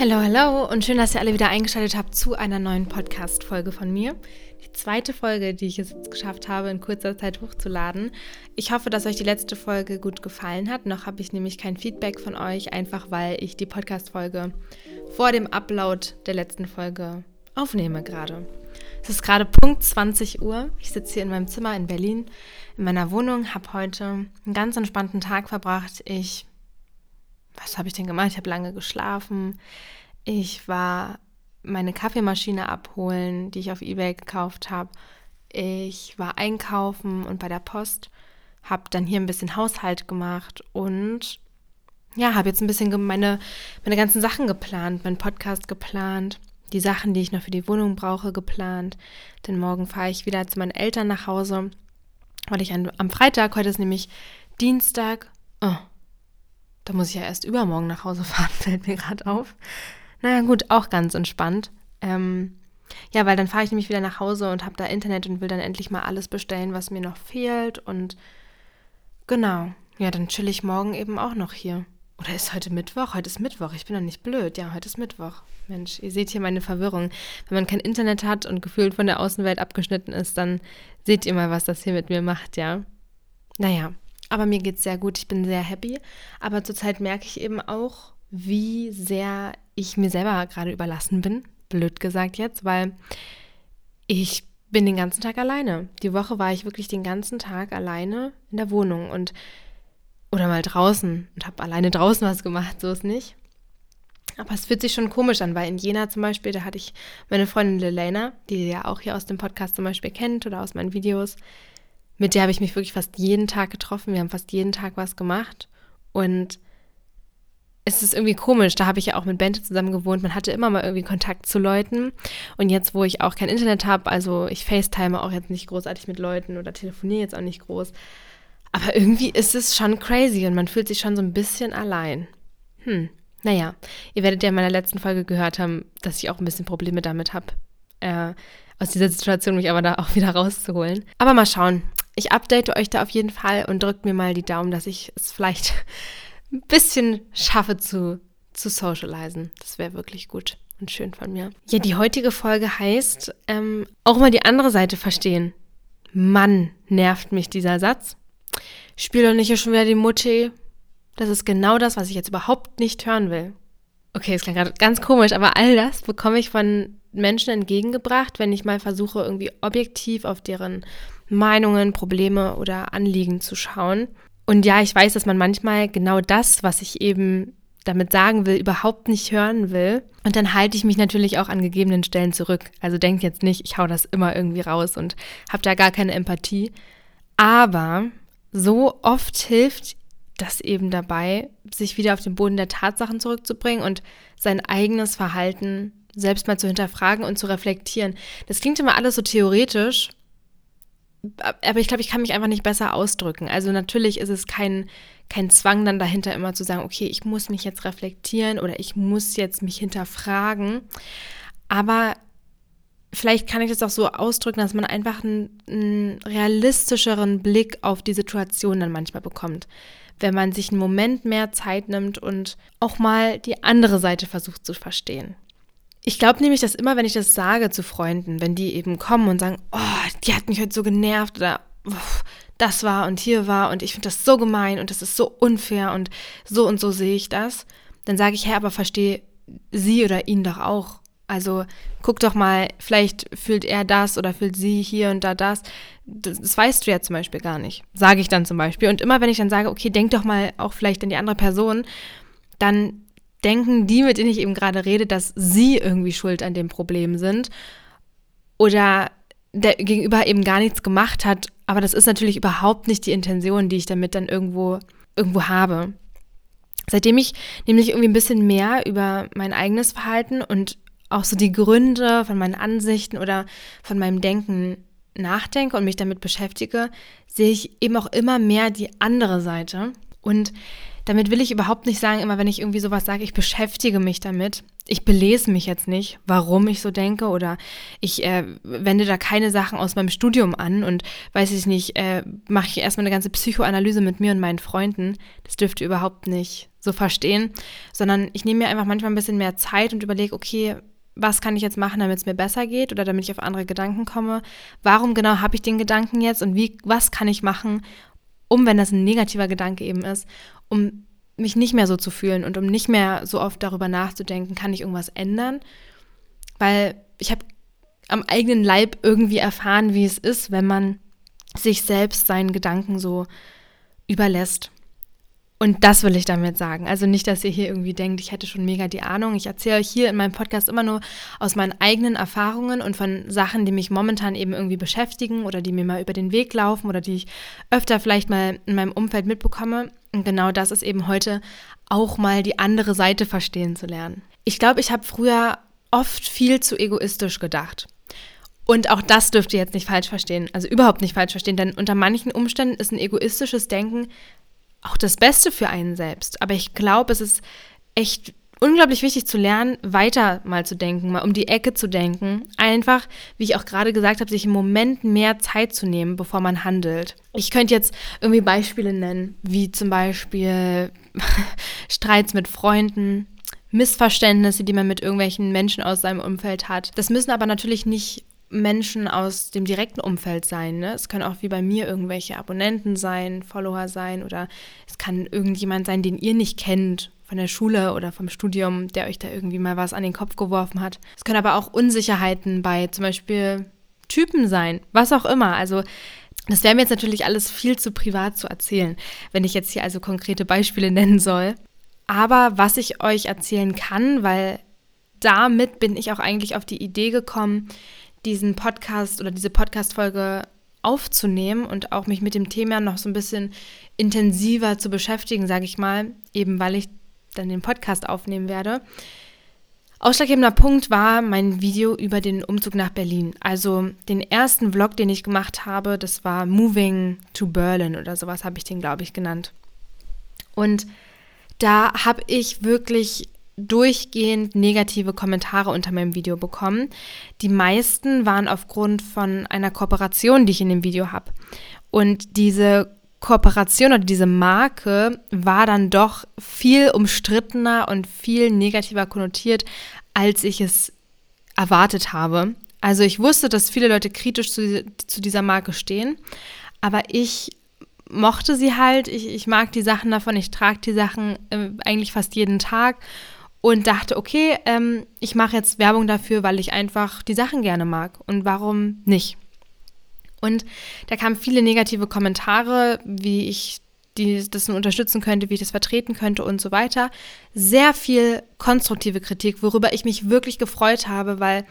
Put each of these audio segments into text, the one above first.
Hallo, hallo und schön, dass ihr alle wieder eingeschaltet habt zu einer neuen Podcast-Folge von mir. Die zweite Folge, die ich es jetzt geschafft habe, in kurzer Zeit hochzuladen. Ich hoffe, dass euch die letzte Folge gut gefallen hat. Noch habe ich nämlich kein Feedback von euch, einfach weil ich die Podcast-Folge vor dem Upload der letzten Folge aufnehme gerade. Es ist gerade Punkt 20 Uhr. Ich sitze hier in meinem Zimmer in Berlin, in meiner Wohnung, habe heute einen ganz entspannten Tag verbracht. Ich was habe ich denn gemacht? Ich habe lange geschlafen. Ich war meine Kaffeemaschine abholen, die ich auf eBay gekauft habe. Ich war einkaufen und bei der Post, habe dann hier ein bisschen Haushalt gemacht und ja, habe jetzt ein bisschen meine, meine ganzen Sachen geplant, meinen Podcast geplant, die Sachen, die ich noch für die Wohnung brauche, geplant. Denn morgen fahre ich wieder zu meinen Eltern nach Hause, weil ich an, am Freitag, heute ist nämlich Dienstag, oh, da muss ich ja erst übermorgen nach Hause fahren, fällt mir gerade auf. Naja, gut, auch ganz entspannt. Ähm, ja, weil dann fahre ich nämlich wieder nach Hause und habe da Internet und will dann endlich mal alles bestellen, was mir noch fehlt. Und genau, ja, dann chill ich morgen eben auch noch hier. Oder ist heute Mittwoch? Heute ist Mittwoch. Ich bin doch nicht blöd. Ja, heute ist Mittwoch. Mensch, ihr seht hier meine Verwirrung. Wenn man kein Internet hat und gefühlt von der Außenwelt abgeschnitten ist, dann seht ihr mal, was das hier mit mir macht, ja. Naja, aber mir geht es sehr gut, ich bin sehr happy. Aber zurzeit merke ich eben auch, wie sehr ich mir selber gerade überlassen bin. Blöd gesagt jetzt, weil ich bin den ganzen Tag alleine. Die Woche war ich wirklich den ganzen Tag alleine in der Wohnung und oder mal draußen und habe alleine draußen was gemacht, so ist nicht. Aber es fühlt sich schon komisch an, weil in Jena zum Beispiel, da hatte ich meine Freundin Lelena, die ihr ja auch hier aus dem Podcast zum Beispiel kennt oder aus meinen Videos, mit der habe ich mich wirklich fast jeden Tag getroffen. Wir haben fast jeden Tag was gemacht. Und es ist irgendwie komisch. Da habe ich ja auch mit Bente zusammen gewohnt. Man hatte immer mal irgendwie Kontakt zu Leuten. Und jetzt, wo ich auch kein Internet habe, also ich FaceTime auch jetzt nicht großartig mit Leuten oder telefoniere jetzt auch nicht groß. Aber irgendwie ist es schon crazy und man fühlt sich schon so ein bisschen allein. Hm, naja, ihr werdet ja in meiner letzten Folge gehört haben, dass ich auch ein bisschen Probleme damit habe, äh, aus dieser Situation mich aber da auch wieder rauszuholen. Aber mal schauen ich update euch da auf jeden Fall und drückt mir mal die Daumen, dass ich es vielleicht ein bisschen schaffe zu, zu socialisen. Das wäre wirklich gut und schön von mir. Ja, die heutige Folge heißt ähm, auch mal die andere Seite verstehen. Mann, nervt mich dieser Satz. Spiel doch nicht hier schon wieder die Mutti. Das ist genau das, was ich jetzt überhaupt nicht hören will. Okay, es klingt gerade ganz komisch, aber all das bekomme ich von Menschen entgegengebracht, wenn ich mal versuche, irgendwie objektiv auf deren Meinungen, Probleme oder Anliegen zu schauen. Und ja, ich weiß, dass man manchmal genau das, was ich eben damit sagen will, überhaupt nicht hören will. Und dann halte ich mich natürlich auch an gegebenen Stellen zurück. Also denkt jetzt nicht, ich hau das immer irgendwie raus und habe da gar keine Empathie. Aber so oft hilft das eben dabei, sich wieder auf den Boden der Tatsachen zurückzubringen und sein eigenes Verhalten selbst mal zu hinterfragen und zu reflektieren. Das klingt immer alles so theoretisch, aber ich glaube, ich kann mich einfach nicht besser ausdrücken. Also natürlich ist es kein, kein Zwang dann dahinter immer zu sagen, okay, ich muss mich jetzt reflektieren oder ich muss jetzt mich hinterfragen. Aber vielleicht kann ich das auch so ausdrücken, dass man einfach einen, einen realistischeren Blick auf die Situation dann manchmal bekommt. Wenn man sich einen Moment mehr Zeit nimmt und auch mal die andere Seite versucht zu verstehen. Ich glaube nämlich, dass immer, wenn ich das sage zu Freunden, wenn die eben kommen und sagen, oh, die hat mich heute so genervt oder das war und hier war und ich finde das so gemein und das ist so unfair und so und so sehe ich das, dann sage ich, hey, aber verstehe sie oder ihn doch auch. Also guck doch mal, vielleicht fühlt er das oder fühlt sie hier und da das. das. Das weißt du ja zum Beispiel gar nicht. Sage ich dann zum Beispiel. Und immer wenn ich dann sage, okay, denk doch mal auch vielleicht an die andere Person, dann denken die, mit denen ich eben gerade rede, dass sie irgendwie schuld an dem Problem sind oder der Gegenüber eben gar nichts gemacht hat. Aber das ist natürlich überhaupt nicht die Intention, die ich damit dann irgendwo, irgendwo habe. Seitdem ich nämlich irgendwie ein bisschen mehr über mein eigenes Verhalten und auch so die Gründe von meinen Ansichten oder von meinem Denken nachdenke und mich damit beschäftige, sehe ich eben auch immer mehr die andere Seite. Und damit will ich überhaupt nicht sagen, immer wenn ich irgendwie sowas sage, ich beschäftige mich damit. ich belese mich jetzt nicht, warum ich so denke oder ich äh, wende da keine Sachen aus meinem Studium an und weiß ich nicht, äh, mache ich erstmal eine ganze Psychoanalyse mit mir und meinen Freunden. Das dürft ihr überhaupt nicht so verstehen, sondern ich nehme mir einfach manchmal ein bisschen mehr Zeit und überlege, okay, was kann ich jetzt machen, damit es mir besser geht oder damit ich auf andere Gedanken komme? Warum genau habe ich den Gedanken jetzt und wie, was kann ich machen, um, wenn das ein negativer Gedanke eben ist, um mich nicht mehr so zu fühlen und um nicht mehr so oft darüber nachzudenken, kann ich irgendwas ändern? Weil ich habe am eigenen Leib irgendwie erfahren, wie es ist, wenn man sich selbst seinen Gedanken so überlässt. Und das will ich damit sagen. Also nicht, dass ihr hier irgendwie denkt, ich hätte schon mega die Ahnung. Ich erzähle euch hier in meinem Podcast immer nur aus meinen eigenen Erfahrungen und von Sachen, die mich momentan eben irgendwie beschäftigen oder die mir mal über den Weg laufen oder die ich öfter vielleicht mal in meinem Umfeld mitbekomme. Und genau das ist eben heute auch mal die andere Seite verstehen zu lernen. Ich glaube, ich habe früher oft viel zu egoistisch gedacht. Und auch das dürft ihr jetzt nicht falsch verstehen, also überhaupt nicht falsch verstehen, denn unter manchen Umständen ist ein egoistisches Denken auch das Beste für einen selbst. Aber ich glaube, es ist echt unglaublich wichtig zu lernen, weiter mal zu denken, mal um die Ecke zu denken. Einfach, wie ich auch gerade gesagt habe, sich im Moment mehr Zeit zu nehmen, bevor man handelt. Ich könnte jetzt irgendwie Beispiele nennen, wie zum Beispiel Streits mit Freunden, Missverständnisse, die man mit irgendwelchen Menschen aus seinem Umfeld hat. Das müssen aber natürlich nicht Menschen aus dem direkten Umfeld sein. Ne? Es können auch wie bei mir irgendwelche Abonnenten sein, Follower sein oder es kann irgendjemand sein, den ihr nicht kennt von der Schule oder vom Studium, der euch da irgendwie mal was an den Kopf geworfen hat. Es können aber auch Unsicherheiten bei zum Beispiel Typen sein, was auch immer. Also das wäre mir jetzt natürlich alles viel zu privat zu erzählen, wenn ich jetzt hier also konkrete Beispiele nennen soll. Aber was ich euch erzählen kann, weil damit bin ich auch eigentlich auf die Idee gekommen, diesen Podcast oder diese Podcast-Folge aufzunehmen und auch mich mit dem Thema noch so ein bisschen intensiver zu beschäftigen, sage ich mal, eben weil ich dann den Podcast aufnehmen werde. Ausschlaggebender Punkt war mein Video über den Umzug nach Berlin. Also den ersten Vlog, den ich gemacht habe, das war Moving to Berlin oder sowas habe ich den, glaube ich, genannt. Und da habe ich wirklich durchgehend negative Kommentare unter meinem Video bekommen. Die meisten waren aufgrund von einer Kooperation, die ich in dem Video habe. Und diese Kooperation oder diese Marke war dann doch viel umstrittener und viel negativer konnotiert, als ich es erwartet habe. Also ich wusste, dass viele Leute kritisch zu, zu dieser Marke stehen, aber ich mochte sie halt. Ich, ich mag die Sachen davon, ich trage die Sachen äh, eigentlich fast jeden Tag und dachte, okay, ähm, ich mache jetzt Werbung dafür, weil ich einfach die Sachen gerne mag. Und warum nicht? Und da kamen viele negative Kommentare, wie ich die, das unterstützen könnte, wie ich das vertreten könnte und so weiter. Sehr viel konstruktive Kritik, worüber ich mich wirklich gefreut habe, weil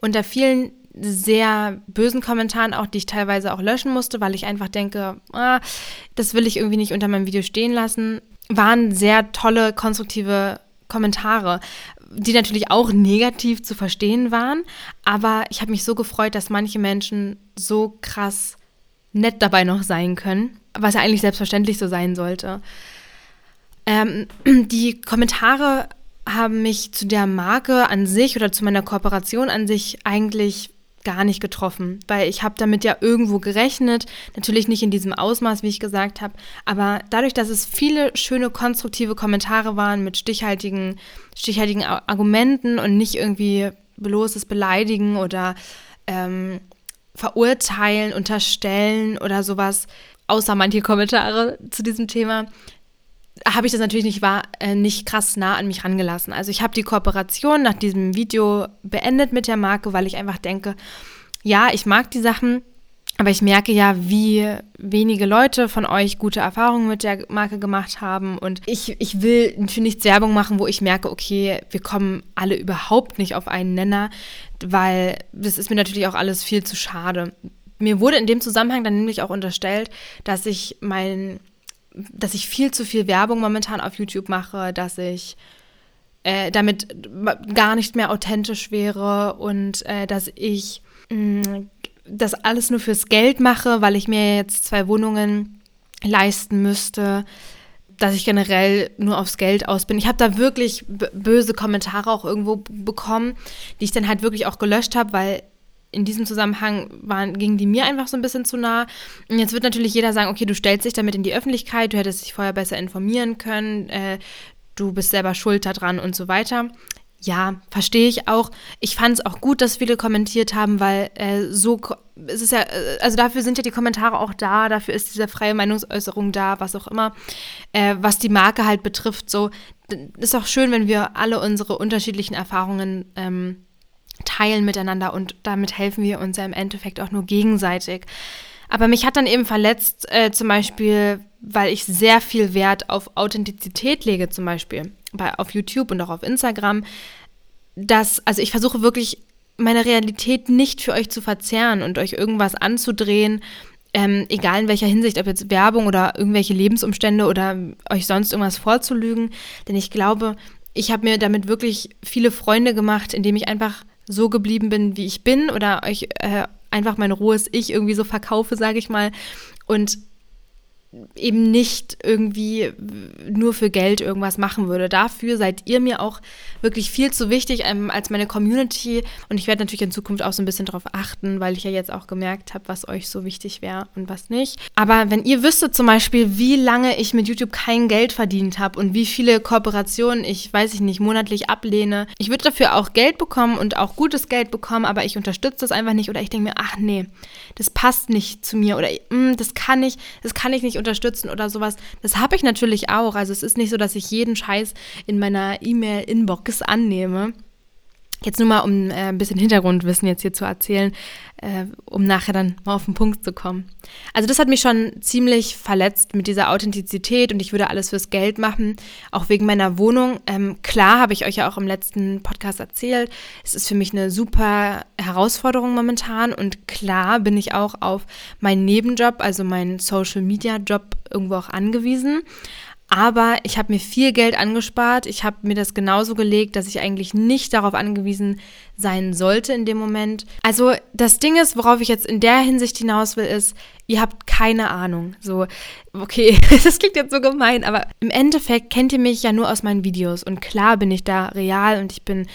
unter vielen sehr bösen Kommentaren, auch die ich teilweise auch löschen musste, weil ich einfach denke, ah, das will ich irgendwie nicht unter meinem Video stehen lassen, waren sehr tolle, konstruktive Kommentare, die natürlich auch negativ zu verstehen waren, aber ich habe mich so gefreut, dass manche Menschen so krass nett dabei noch sein können, was ja eigentlich selbstverständlich so sein sollte. Ähm, die Kommentare haben mich zu der Marke an sich oder zu meiner Kooperation an sich eigentlich gar nicht getroffen, weil ich habe damit ja irgendwo gerechnet, natürlich nicht in diesem Ausmaß, wie ich gesagt habe, aber dadurch, dass es viele schöne konstruktive Kommentare waren mit stichhaltigen, stichhaltigen Argumenten und nicht irgendwie bloßes Beleidigen oder ähm, verurteilen, unterstellen oder sowas, außer manche Kommentare zu diesem Thema, habe ich das natürlich nicht, war, äh, nicht krass nah an mich rangelassen. Also ich habe die Kooperation nach diesem Video beendet mit der Marke, weil ich einfach denke, ja, ich mag die Sachen, aber ich merke ja, wie wenige Leute von euch gute Erfahrungen mit der Marke gemacht haben. Und ich, ich will für nichts Werbung machen, wo ich merke, okay, wir kommen alle überhaupt nicht auf einen Nenner, weil das ist mir natürlich auch alles viel zu schade. Mir wurde in dem Zusammenhang dann nämlich auch unterstellt, dass ich mein dass ich viel zu viel Werbung momentan auf YouTube mache, dass ich äh, damit gar nicht mehr authentisch wäre und äh, dass ich mh, mm, das alles nur fürs Geld mache, weil ich mir jetzt zwei Wohnungen leisten müsste. dass ich generell nur aufs Geld aus bin. Ich habe da wirklich böse Kommentare auch irgendwo bekommen, die ich dann halt wirklich auch gelöscht habe, weil in diesem Zusammenhang waren, gingen die mir einfach so ein bisschen zu nah. Und jetzt wird natürlich jeder sagen, okay, du stellst dich damit in die Öffentlichkeit, du hättest dich vorher besser informieren können, äh, du bist selber schuld daran und so weiter. Ja, verstehe ich auch. Ich fand es auch gut, dass viele kommentiert haben, weil äh, so es ist ja, äh, also dafür sind ja die Kommentare auch da, dafür ist diese freie Meinungsäußerung da, was auch immer. Äh, was die Marke halt betrifft, so ist auch schön, wenn wir alle unsere unterschiedlichen Erfahrungen ähm, teilen miteinander und damit helfen wir uns ja im Endeffekt auch nur gegenseitig. Aber mich hat dann eben verletzt, äh, zum Beispiel, weil ich sehr viel Wert auf Authentizität lege, zum Beispiel bei, auf YouTube und auch auf Instagram, dass, also ich versuche wirklich meine Realität nicht für euch zu verzerren und euch irgendwas anzudrehen, ähm, egal in welcher Hinsicht, ob jetzt Werbung oder irgendwelche Lebensumstände oder euch sonst irgendwas vorzulügen. Denn ich glaube, ich habe mir damit wirklich viele Freunde gemacht, indem ich einfach so geblieben bin, wie ich bin oder euch äh, einfach mein rohes Ich irgendwie so verkaufe, sage ich mal. Und eben nicht irgendwie nur für Geld irgendwas machen würde. Dafür seid ihr mir auch wirklich viel zu wichtig ähm, als meine Community und ich werde natürlich in Zukunft auch so ein bisschen darauf achten, weil ich ja jetzt auch gemerkt habe, was euch so wichtig wäre und was nicht. Aber wenn ihr wüsstet zum Beispiel, wie lange ich mit YouTube kein Geld verdient habe und wie viele Kooperationen ich, weiß ich nicht, monatlich ablehne, ich würde dafür auch Geld bekommen und auch gutes Geld bekommen, aber ich unterstütze das einfach nicht oder ich denke mir, ach nee, das passt nicht zu mir oder mm, das kann ich, das kann ich nicht unterstützen oder sowas. Das habe ich natürlich auch. Also es ist nicht so, dass ich jeden Scheiß in meiner E-Mail-Inbox annehme. Jetzt nur mal, um äh, ein bisschen Hintergrundwissen jetzt hier zu erzählen, äh, um nachher dann mal auf den Punkt zu kommen. Also das hat mich schon ziemlich verletzt mit dieser Authentizität und ich würde alles fürs Geld machen, auch wegen meiner Wohnung. Ähm, klar, habe ich euch ja auch im letzten Podcast erzählt, es ist für mich eine super Herausforderung momentan und klar bin ich auch auf meinen Nebenjob, also meinen Social-Media-Job irgendwo auch angewiesen. Aber ich habe mir viel Geld angespart. Ich habe mir das genauso gelegt, dass ich eigentlich nicht darauf angewiesen sein sollte in dem Moment. Also das Ding ist, worauf ich jetzt in der Hinsicht hinaus will, ist, ihr habt keine Ahnung. So, okay, das klingt jetzt so gemein, aber im Endeffekt kennt ihr mich ja nur aus meinen Videos. Und klar bin ich da real und ich bin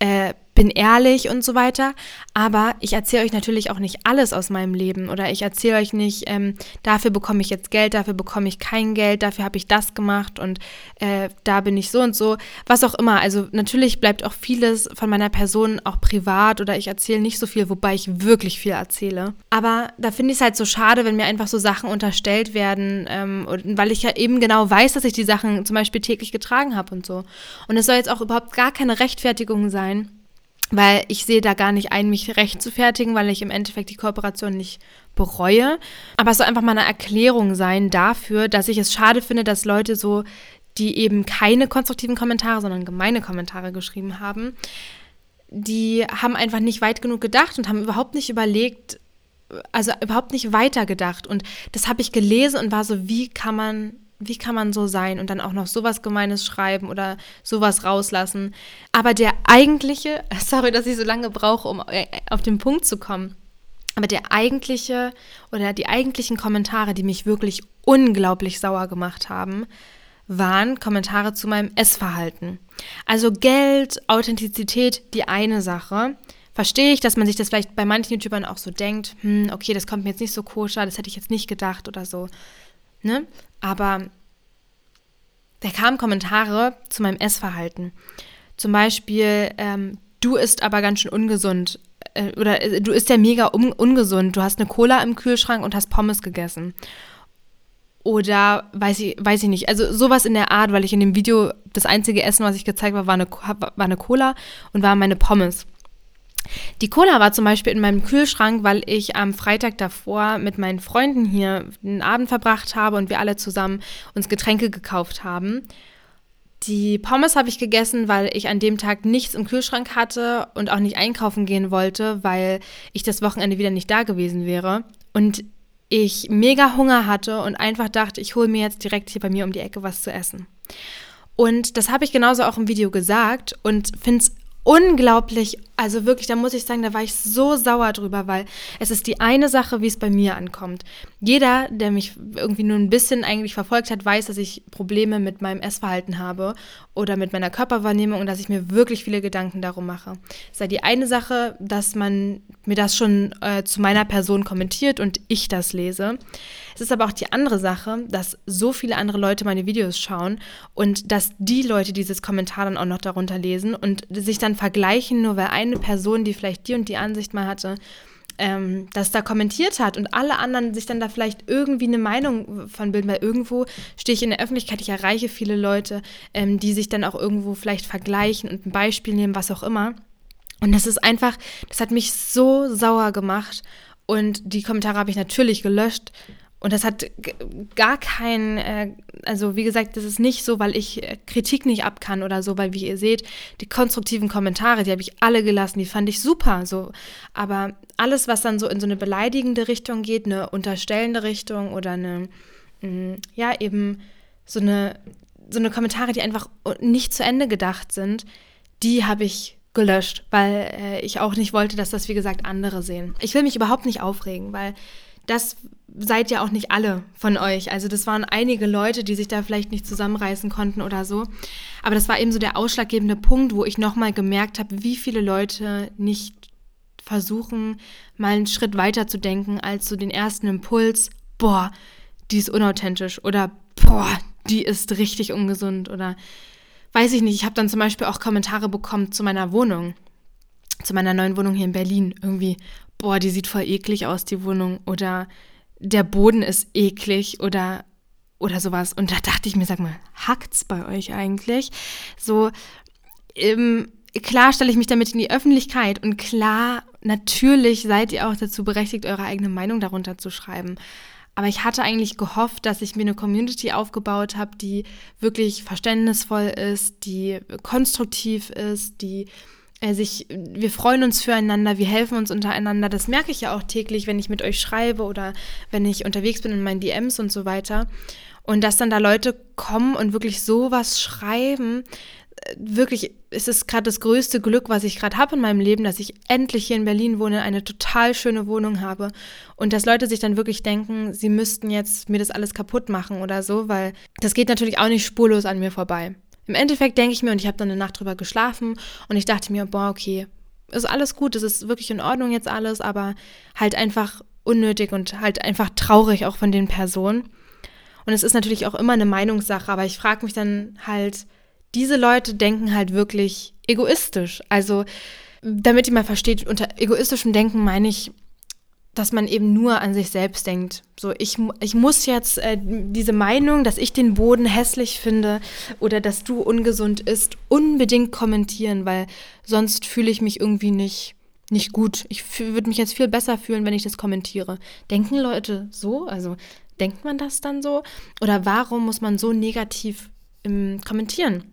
äh, bin ehrlich und so weiter. Aber ich erzähle euch natürlich auch nicht alles aus meinem Leben oder ich erzähle euch nicht, ähm, dafür bekomme ich jetzt Geld, dafür bekomme ich kein Geld, dafür habe ich das gemacht und äh, da bin ich so und so, was auch immer. Also natürlich bleibt auch vieles von meiner Person auch privat oder ich erzähle nicht so viel, wobei ich wirklich viel erzähle. Aber da finde ich es halt so schade, wenn mir einfach so Sachen unterstellt werden, ähm, weil ich ja eben genau weiß, dass ich die Sachen zum Beispiel täglich getragen habe und so. Und es soll jetzt auch überhaupt gar keine Rechtfertigung sein weil ich sehe da gar nicht ein, mich recht zu fertigen, weil ich im Endeffekt die Kooperation nicht bereue. Aber es soll einfach mal eine Erklärung sein dafür, dass ich es schade finde, dass Leute so, die eben keine konstruktiven Kommentare, sondern gemeine Kommentare geschrieben haben, die haben einfach nicht weit genug gedacht und haben überhaupt nicht überlegt, also überhaupt nicht weitergedacht. Und das habe ich gelesen und war so, wie kann man wie kann man so sein und dann auch noch sowas Gemeines schreiben oder sowas rauslassen. Aber der eigentliche, sorry, dass ich so lange brauche, um äh, auf den Punkt zu kommen, aber der eigentliche oder die eigentlichen Kommentare, die mich wirklich unglaublich sauer gemacht haben, waren Kommentare zu meinem Essverhalten. Also Geld, Authentizität, die eine Sache. Verstehe ich, dass man sich das vielleicht bei manchen YouTubern auch so denkt, hm, okay, das kommt mir jetzt nicht so koscher, das hätte ich jetzt nicht gedacht oder so. Ne? Aber da kamen Kommentare zu meinem Essverhalten. Zum Beispiel, ähm, du isst aber ganz schön ungesund. Äh, oder äh, du isst ja mega un ungesund. Du hast eine Cola im Kühlschrank und hast Pommes gegessen. Oder weiß ich, weiß ich nicht. Also sowas in der Art, weil ich in dem Video das einzige Essen, was ich gezeigt habe, war eine, war eine Cola und waren meine Pommes. Die Cola war zum Beispiel in meinem Kühlschrank, weil ich am Freitag davor mit meinen Freunden hier einen Abend verbracht habe und wir alle zusammen uns Getränke gekauft haben. Die Pommes habe ich gegessen, weil ich an dem Tag nichts im Kühlschrank hatte und auch nicht einkaufen gehen wollte, weil ich das Wochenende wieder nicht da gewesen wäre. Und ich mega Hunger hatte und einfach dachte, ich hole mir jetzt direkt hier bei mir um die Ecke was zu essen. Und das habe ich genauso auch im Video gesagt und finde es unglaublich Also wirklich, da muss ich sagen, da war ich so sauer drüber, weil es ist die eine Sache, wie es bei mir ankommt. Jeder, der mich irgendwie nur ein bisschen eigentlich verfolgt hat, weiß, dass ich Probleme mit meinem Essverhalten habe oder mit meiner Körperwahrnehmung und dass ich mir wirklich viele Gedanken darum mache. Es ist die eine Sache, dass man mir das schon äh, zu meiner Person kommentiert und ich das lese. Es ist aber auch die andere Sache, dass so viele andere Leute meine Videos schauen und dass die Leute dieses Kommentar dann auch noch darunter lesen und sich dann vergleichen, nur weil eine Person, die vielleicht die und die Ansicht mal hatte, ähm, das da kommentiert hat und alle anderen sich dann da vielleicht irgendwie eine Meinung von bilden, weil irgendwo stehe ich in der Öffentlichkeit, ich erreiche viele Leute, ähm, die sich dann auch irgendwo vielleicht vergleichen und ein Beispiel nehmen, was auch immer. Und das ist einfach, das hat mich so sauer gemacht. Und die Kommentare habe ich natürlich gelöscht, und das hat gar kein, äh, also wie gesagt, das ist nicht so, weil ich äh, Kritik nicht ab kann oder so, weil wie ihr seht, die konstruktiven Kommentare, die habe ich alle gelassen, die fand ich super. So. Aber alles, was dann so in so eine beleidigende Richtung geht, eine unterstellende Richtung oder eine, mh, mm, ja, eben so eine, so eine Kommentare, die einfach nicht zu Ende gedacht sind, die habe ich gelöscht, weil äh, ich auch nicht wollte, dass das, wie gesagt, andere sehen. Ich will mich überhaupt nicht aufregen, weil das seid ja auch nicht alle von euch. Also das waren einige Leute, die sich da vielleicht nicht zusammenreißen konnten oder so. Aber das war eben so der ausschlaggebende Punkt, wo ich nochmal gemerkt habe, wie viele Leute nicht versuchen, mal einen Schritt weiter zu denken als so den ersten Impuls, boah, die ist unauthentisch oder boah, die ist richtig ungesund oder weiß ich nicht. Ich habe dann zum Beispiel auch Kommentare bekommen zu meiner Wohnung, zu meiner neuen Wohnung hier in Berlin. Irgendwie, boah, die sieht voll eklig aus, die Wohnung oder der Boden ist eklig oder, oder sowas. Und da dachte ich mir, sag mal, hackt's bei euch eigentlich? So, ähm, klar stelle ich mich damit in die Öffentlichkeit und klar, natürlich seid ihr auch dazu berechtigt, eure eigene Meinung darunter zu schreiben. Aber ich hatte eigentlich gehofft, dass ich mir eine Community aufgebaut habe, die wirklich verständnisvoll ist, die konstruktiv ist, die sich, wir freuen uns füreinander, wir helfen uns untereinander. Das merke ich ja auch täglich, wenn ich mit euch schreibe oder wenn ich unterwegs bin in meinen DMs und so weiter. Und dass dann da Leute kommen und wirklich sowas schreiben, äh, wirklich, es ist gerade das größte Glück, was ich gerade habe in meinem Leben, dass ich endlich hier in Berlin wohne, eine total schöne Wohnung habe und dass Leute sich dann wirklich denken, sie müssten jetzt mir das alles kaputt machen oder so, weil das geht natürlich auch nicht spurlos an mir vorbei. Im Endeffekt denke ich mir, und ich habe dann eine Nacht drüber geschlafen und ich dachte mir, boah, okay, ist alles gut, es ist wirklich in Ordnung jetzt alles, aber halt einfach unnötig und halt einfach traurig auch von den Personen. Und es ist natürlich auch immer eine Meinungssache, aber ich frage mich dann halt, diese Leute denken halt wirklich egoistisch. Also, damit ihr mal versteht, unter egoistischem Denken meine ich, dass man eben nur an sich selbst denkt. So, ich, ich muss jetzt äh, diese Meinung, dass ich den Boden hässlich finde oder dass du ungesund isst, unbedingt kommentieren, weil sonst fühle ich mich irgendwie nicht, nicht gut. Ich würde mich jetzt viel besser fühlen, wenn ich das kommentiere. Denken Leute so? Also denkt man das dann so? Oder warum muss man so negativ ähm, kommentieren?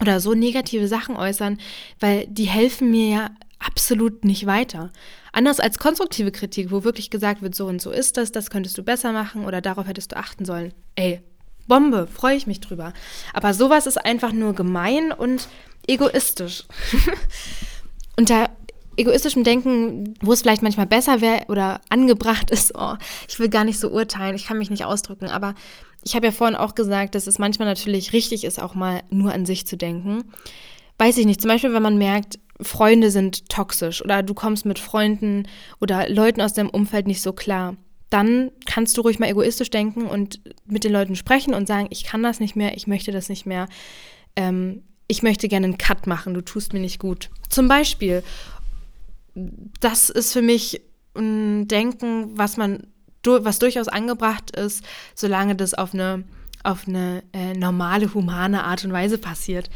Oder so negative Sachen äußern, weil die helfen mir ja absolut nicht weiter. Anders als konstruktive Kritik, wo wirklich gesagt wird, so und so ist das, das könntest du besser machen oder darauf hättest du achten sollen. Ey, Bombe, freue ich mich drüber. Aber sowas ist einfach nur gemein und egoistisch. Unter egoistischem Denken, wo es vielleicht manchmal besser wäre oder angebracht ist, oh, ich will gar nicht so urteilen, ich kann mich nicht ausdrücken, aber ich habe ja vorhin auch gesagt, dass es manchmal natürlich richtig ist, auch mal nur an sich zu denken. Weiß ich nicht, zum Beispiel, wenn man merkt, Freunde sind toxisch oder du kommst mit Freunden oder Leuten aus deinem Umfeld nicht so klar, dann kannst du ruhig mal egoistisch denken und mit den Leuten sprechen und sagen, ich kann das nicht mehr, ich möchte das nicht mehr, ähm, ich möchte gerne einen Cut machen, du tust mir nicht gut. Zum Beispiel, das ist für mich ein Denken, was man, was durchaus angebracht ist, solange das auf eine, auf eine äh, normale, humane Art und Weise passiert.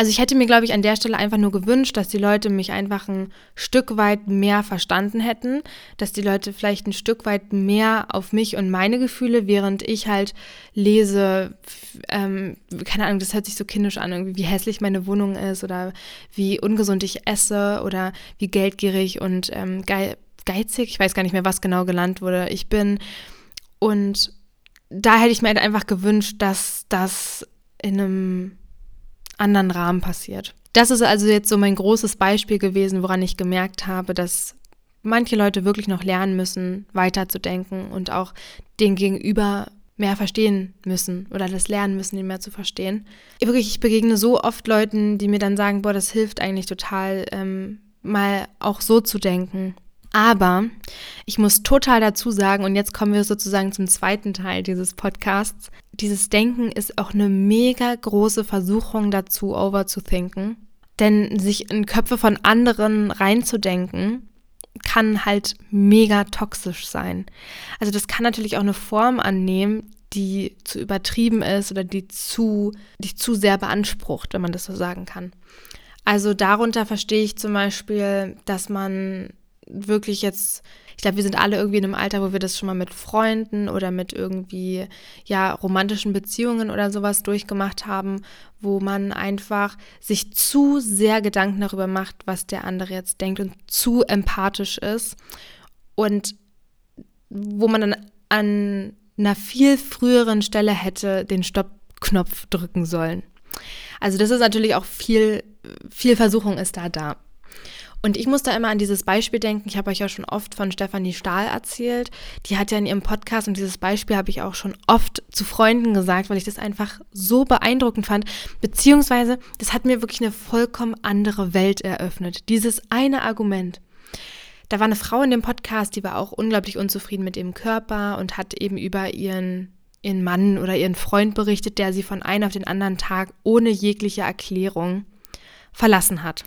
Also ich hätte mir, glaube ich, an der Stelle einfach nur gewünscht, dass die Leute mich einfach ein Stück weit mehr verstanden hätten, dass die Leute vielleicht ein Stück weit mehr auf mich und meine Gefühle, während ich halt lese, ähm, keine Ahnung, das hört sich so kindisch an, irgendwie, wie hässlich meine Wohnung ist oder wie ungesund ich esse oder wie geldgierig und ähm, geizig, ich weiß gar nicht mehr, was genau gelernt wurde, ich bin. Und da hätte ich mir halt einfach gewünscht, dass das in einem anderen Rahmen passiert. Das ist also jetzt so mein großes Beispiel gewesen, woran ich gemerkt habe, dass manche Leute wirklich noch lernen müssen, weiterzudenken und auch den Gegenüber mehr verstehen müssen oder das lernen müssen, ihn mehr zu verstehen. Ich, wirklich, ich begegne so oft Leuten, die mir dann sagen, boah, das hilft eigentlich total, ähm, mal auch so zu denken. Aber ich muss total dazu sagen, und jetzt kommen wir sozusagen zum zweiten Teil dieses Podcasts, dieses Denken ist auch eine mega große Versuchung dazu, overzuthinken. Denn sich in Köpfe von anderen reinzudenken, kann halt mega toxisch sein. Also das kann natürlich auch eine Form annehmen, die zu übertrieben ist oder die zu, die zu sehr beansprucht, wenn man das so sagen kann. Also darunter verstehe ich zum Beispiel, dass man wirklich jetzt, ich glaube, wir sind alle irgendwie in einem Alter, wo wir das schon mal mit Freunden oder mit irgendwie, ja, romantischen Beziehungen oder sowas durchgemacht haben, wo man einfach sich zu sehr Gedanken darüber macht, was der andere jetzt denkt und zu empathisch ist und wo man dann an einer viel früheren Stelle hätte den Stoppknopf drücken sollen. Also das ist natürlich auch viel, viel Versuchung ist da da. Und ich muss da immer an dieses Beispiel denken. Ich habe euch ja schon oft von Stefanie Stahl erzählt. Die hat ja in ihrem Podcast und dieses Beispiel habe ich auch schon oft zu Freunden gesagt, weil ich das einfach so beeindruckend fand. Beziehungsweise, das hat mir wirklich eine vollkommen andere Welt eröffnet. Dieses eine Argument. Da war eine Frau in dem Podcast, die war auch unglaublich unzufrieden mit ihrem Körper und hat eben über ihren ihren Mann oder ihren Freund berichtet, der sie von einem auf den anderen Tag ohne jegliche Erklärung verlassen hat.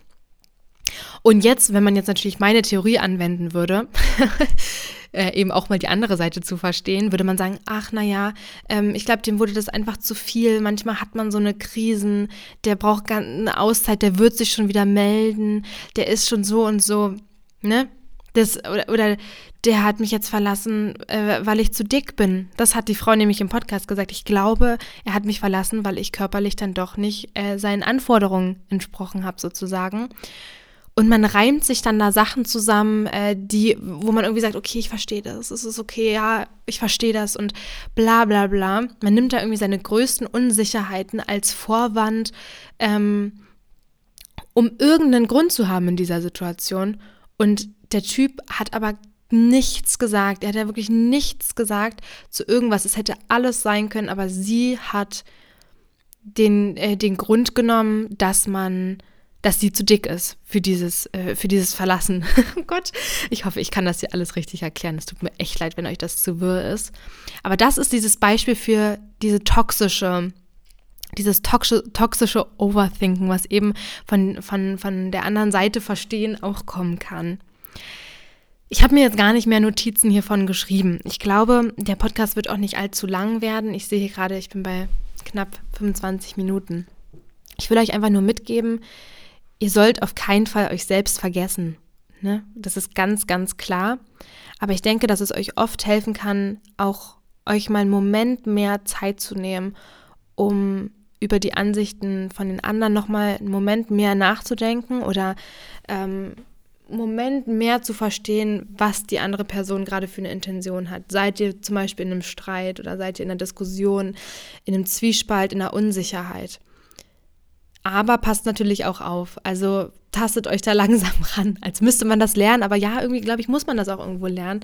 Und jetzt, wenn man jetzt natürlich meine Theorie anwenden würde, äh, eben auch mal die andere Seite zu verstehen, würde man sagen, ach naja, ähm, ich glaube, dem wurde das einfach zu viel. Manchmal hat man so eine Krisen, der braucht eine Auszeit, der wird sich schon wieder melden, der ist schon so und so, ne? Das, oder, oder der hat mich jetzt verlassen, äh, weil ich zu dick bin. Das hat die Frau nämlich im Podcast gesagt. Ich glaube, er hat mich verlassen, weil ich körperlich dann doch nicht äh, seinen Anforderungen entsprochen habe, sozusagen. Und man reimt sich dann da Sachen zusammen, äh, die, wo man irgendwie sagt, okay, ich verstehe das, es ist okay, ja, ich verstehe das und bla bla bla. Man nimmt da irgendwie seine größten Unsicherheiten als Vorwand, ähm, um irgendeinen Grund zu haben in dieser Situation. Und der Typ hat aber nichts gesagt. Er hat ja wirklich nichts gesagt zu irgendwas. Es hätte alles sein können, aber sie hat den, äh, den Grund genommen, dass man dass sie zu dick ist für dieses, äh, für dieses Verlassen. oh Gott, ich hoffe, ich kann das hier alles richtig erklären. Es tut mir echt leid, wenn euch das zu wirr ist. Aber das ist dieses Beispiel für diese toxische, dieses toxische, toxische Overthinken, was eben von, von, von der anderen Seite verstehen auch kommen kann. Ich habe mir jetzt gar nicht mehr Notizen hiervon geschrieben. Ich glaube, der Podcast wird auch nicht allzu lang werden. Ich sehe hier gerade, ich bin bei knapp 25 Minuten. Ich will euch einfach nur mitgeben, ihr sollt auf keinen Fall euch selbst vergessen. Ne? Das ist ganz, ganz klar. Aber ich denke, dass es euch oft helfen kann, auch euch mal einen Moment mehr Zeit zu nehmen, um über die Ansichten von den anderen nochmal einen Moment mehr nachzudenken oder ähm, einen Moment mehr zu verstehen, was die andere Person gerade für eine Intention hat. Seid ihr zum Beispiel in einem Streit oder seid ihr in einer Diskussion, in einem Zwiespalt, in einer Unsicherheit? Aber passt natürlich auch auf. Also tastet euch da langsam ran, als müsste man das lernen. Aber ja, irgendwie, glaube ich, muss man das auch irgendwo lernen.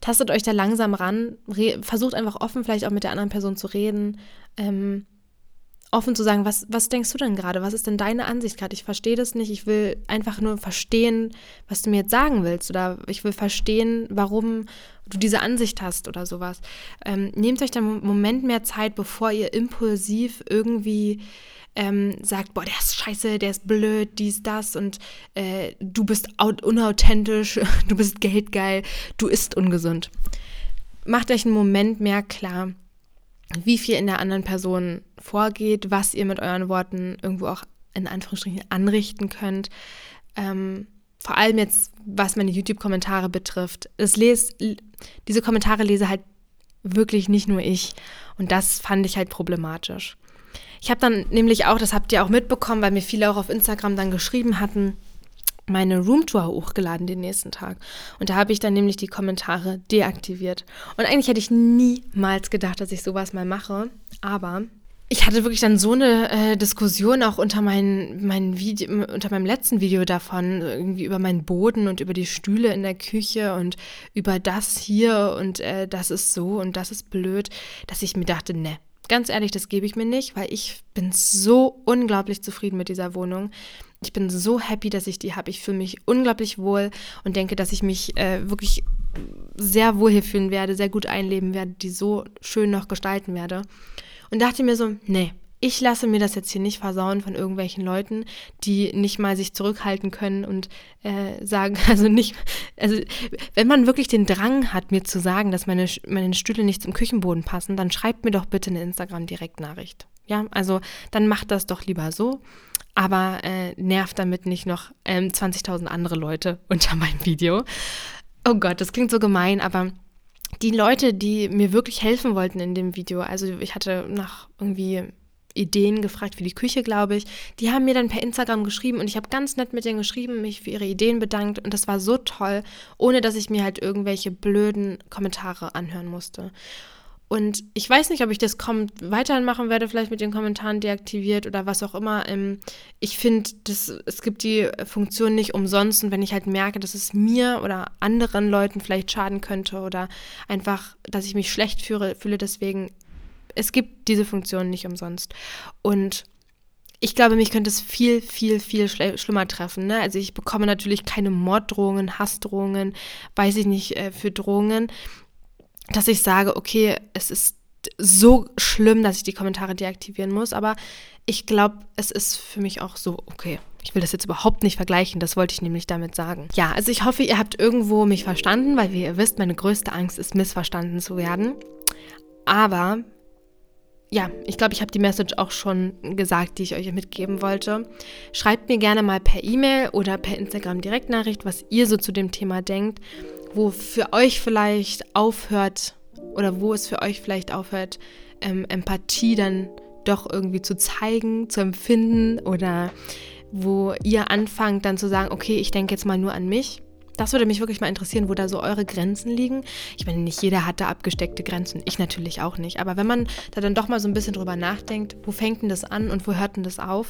Tastet euch da langsam ran. versucht einfach offen vielleicht auch mit der anderen Person zu reden. Ähm, offen zu sagen, was, was denkst du denn gerade? Was ist denn deine Ansicht gerade? Ich verstehe das nicht. Ich will einfach nur verstehen, was du mir jetzt sagen willst. Oder ich will verstehen, warum du diese Ansicht hast oder sowas. Ähm, nehmt euch da einen Moment mehr Zeit, bevor ihr impulsiv irgendwie ähm, sagt, boah, der ist scheiße, der ist blöd, dies, das und äh, du bist unauthentisch, du bist geldgeil, du isst ungesund. Macht euch einen Moment mehr klar, wie viel in der anderen Person vorgeht, was ihr mit euren Worten irgendwo auch in Anführungsstrichen anrichten könnt. Ähm, vor allem jetzt, was meine YouTube-Kommentare betrifft. Es les, diese Kommentare lese halt wirklich nicht nur ich. Und das fand ich halt problematisch. Ich habe dann nämlich auch, das habt ihr auch mitbekommen, weil mir viele auch auf Instagram dann geschrieben hatten, meine Roomtour hochgeladen den nächsten Tag. Und da habe ich dann nämlich die Kommentare deaktiviert. Und eigentlich hätte ich niemals gedacht, dass ich sowas mal mache. Aber ich hatte wirklich dann so eine äh, Diskussion auch unter, mein, mein Video, unter meinem letzten Video davon, irgendwie über meinen Boden und über die Stühle in der Küche und über das hier und äh, das ist so und das ist blöd, dass ich mir dachte, ne, ganz ehrlich, das gebe ich mir nicht, weil ich bin so unglaublich zufrieden mit dieser Wohnung. Ich bin so happy, dass ich die habe. Ich fühle mich unglaublich wohl und denke, dass ich mich äh, wirklich sehr wohl hier fühlen werde, sehr gut einleben werde, die so schön noch gestalten werde. Und dachte mir so, nee, ich lasse mir das jetzt hier nicht versauen von irgendwelchen Leuten, die nicht mal sich zurückhalten können und äh, sagen, also nicht, also wenn man wirklich den Drang hat, mir zu sagen, dass meine, meine Stühle nicht zum Küchenboden passen, dann schreibt mir doch bitte eine Instagram-Direktnachricht. Ja, also dann macht das doch lieber so, aber äh, nervt damit nicht noch ähm, 20.000 andere Leute unter meinem Video. Oh Gott, das klingt so gemein, aber die Leute, die mir wirklich helfen wollten in dem Video, also ich hatte nach irgendwie Ideen gefragt für die Küche, glaube ich. Die haben mir dann per Instagram geschrieben und ich habe ganz nett mit denen geschrieben, mich für ihre Ideen bedankt und das war so toll, ohne dass ich mir halt irgendwelche blöden Kommentare anhören musste. Und ich weiß nicht, ob ich das weiterhin machen werde, vielleicht mit den Kommentaren deaktiviert oder was auch immer. Ähm, ich finde, es gibt die Funktion nicht umsonst und wenn ich halt merke, dass es mir oder anderen Leuten vielleicht schaden könnte oder einfach, dass ich mich schlecht fühle, fühle deswegen, es gibt diese Funktion nicht umsonst. Und ich glaube, mich könnte es viel, viel, viel schlimmer treffen. Ne? Also ich bekomme natürlich keine Morddrohungen, Hassdrohungen, weiß ich nicht, äh, für Drohungen dass ich sage, okay, es ist so schlimm, dass ich die Kommentare deaktivieren muss, aber ich glaube, es ist für mich auch so okay. Ich will das jetzt überhaupt nicht vergleichen, das wollte ich nämlich damit sagen. Ja, also ich hoffe, ihr habt irgendwo mich verstanden, weil wie ihr wisst, meine größte Angst ist, missverstanden zu werden. Aber ja, ich glaube, ich habe die Message auch schon gesagt, die ich euch mitgeben wollte. Schreibt mir gerne mal per E-Mail oder per Instagram Direktnachricht, was ihr so zu dem Thema denkt wo für euch vielleicht aufhört oder wo es für euch vielleicht aufhört, ähm, Empathie dann doch irgendwie zu zeigen, zu empfinden oder wo ihr anfangt dann zu sagen, okay, ich denke jetzt mal nur an mich. Das würde mich wirklich mal interessieren, wo da so eure Grenzen liegen. Ich meine, nicht jeder hat da abgesteckte Grenzen. Ich natürlich auch nicht. Aber wenn man da dann doch mal so ein bisschen drüber nachdenkt, wo fängt denn das an und wo hört denn das auf?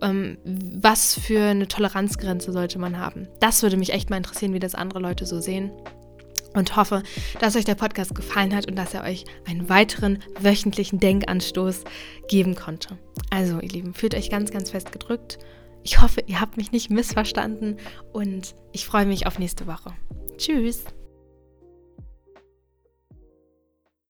ähm, was für eine Toleranzgrenze sollte man haben. Das würde mich echt mal interessieren, wie das andere Leute so sehen. Und hoffe, dass euch der Podcast gefallen hat und dass er euch einen weiteren wöchentlichen Denkanstoß geben konnte. Also, ihr Lieben, fühlt euch ganz, ganz fest gedrückt. Ich hoffe, ihr habt mich nicht missverstanden und ich freue mich auf nächste Woche. Tschüss!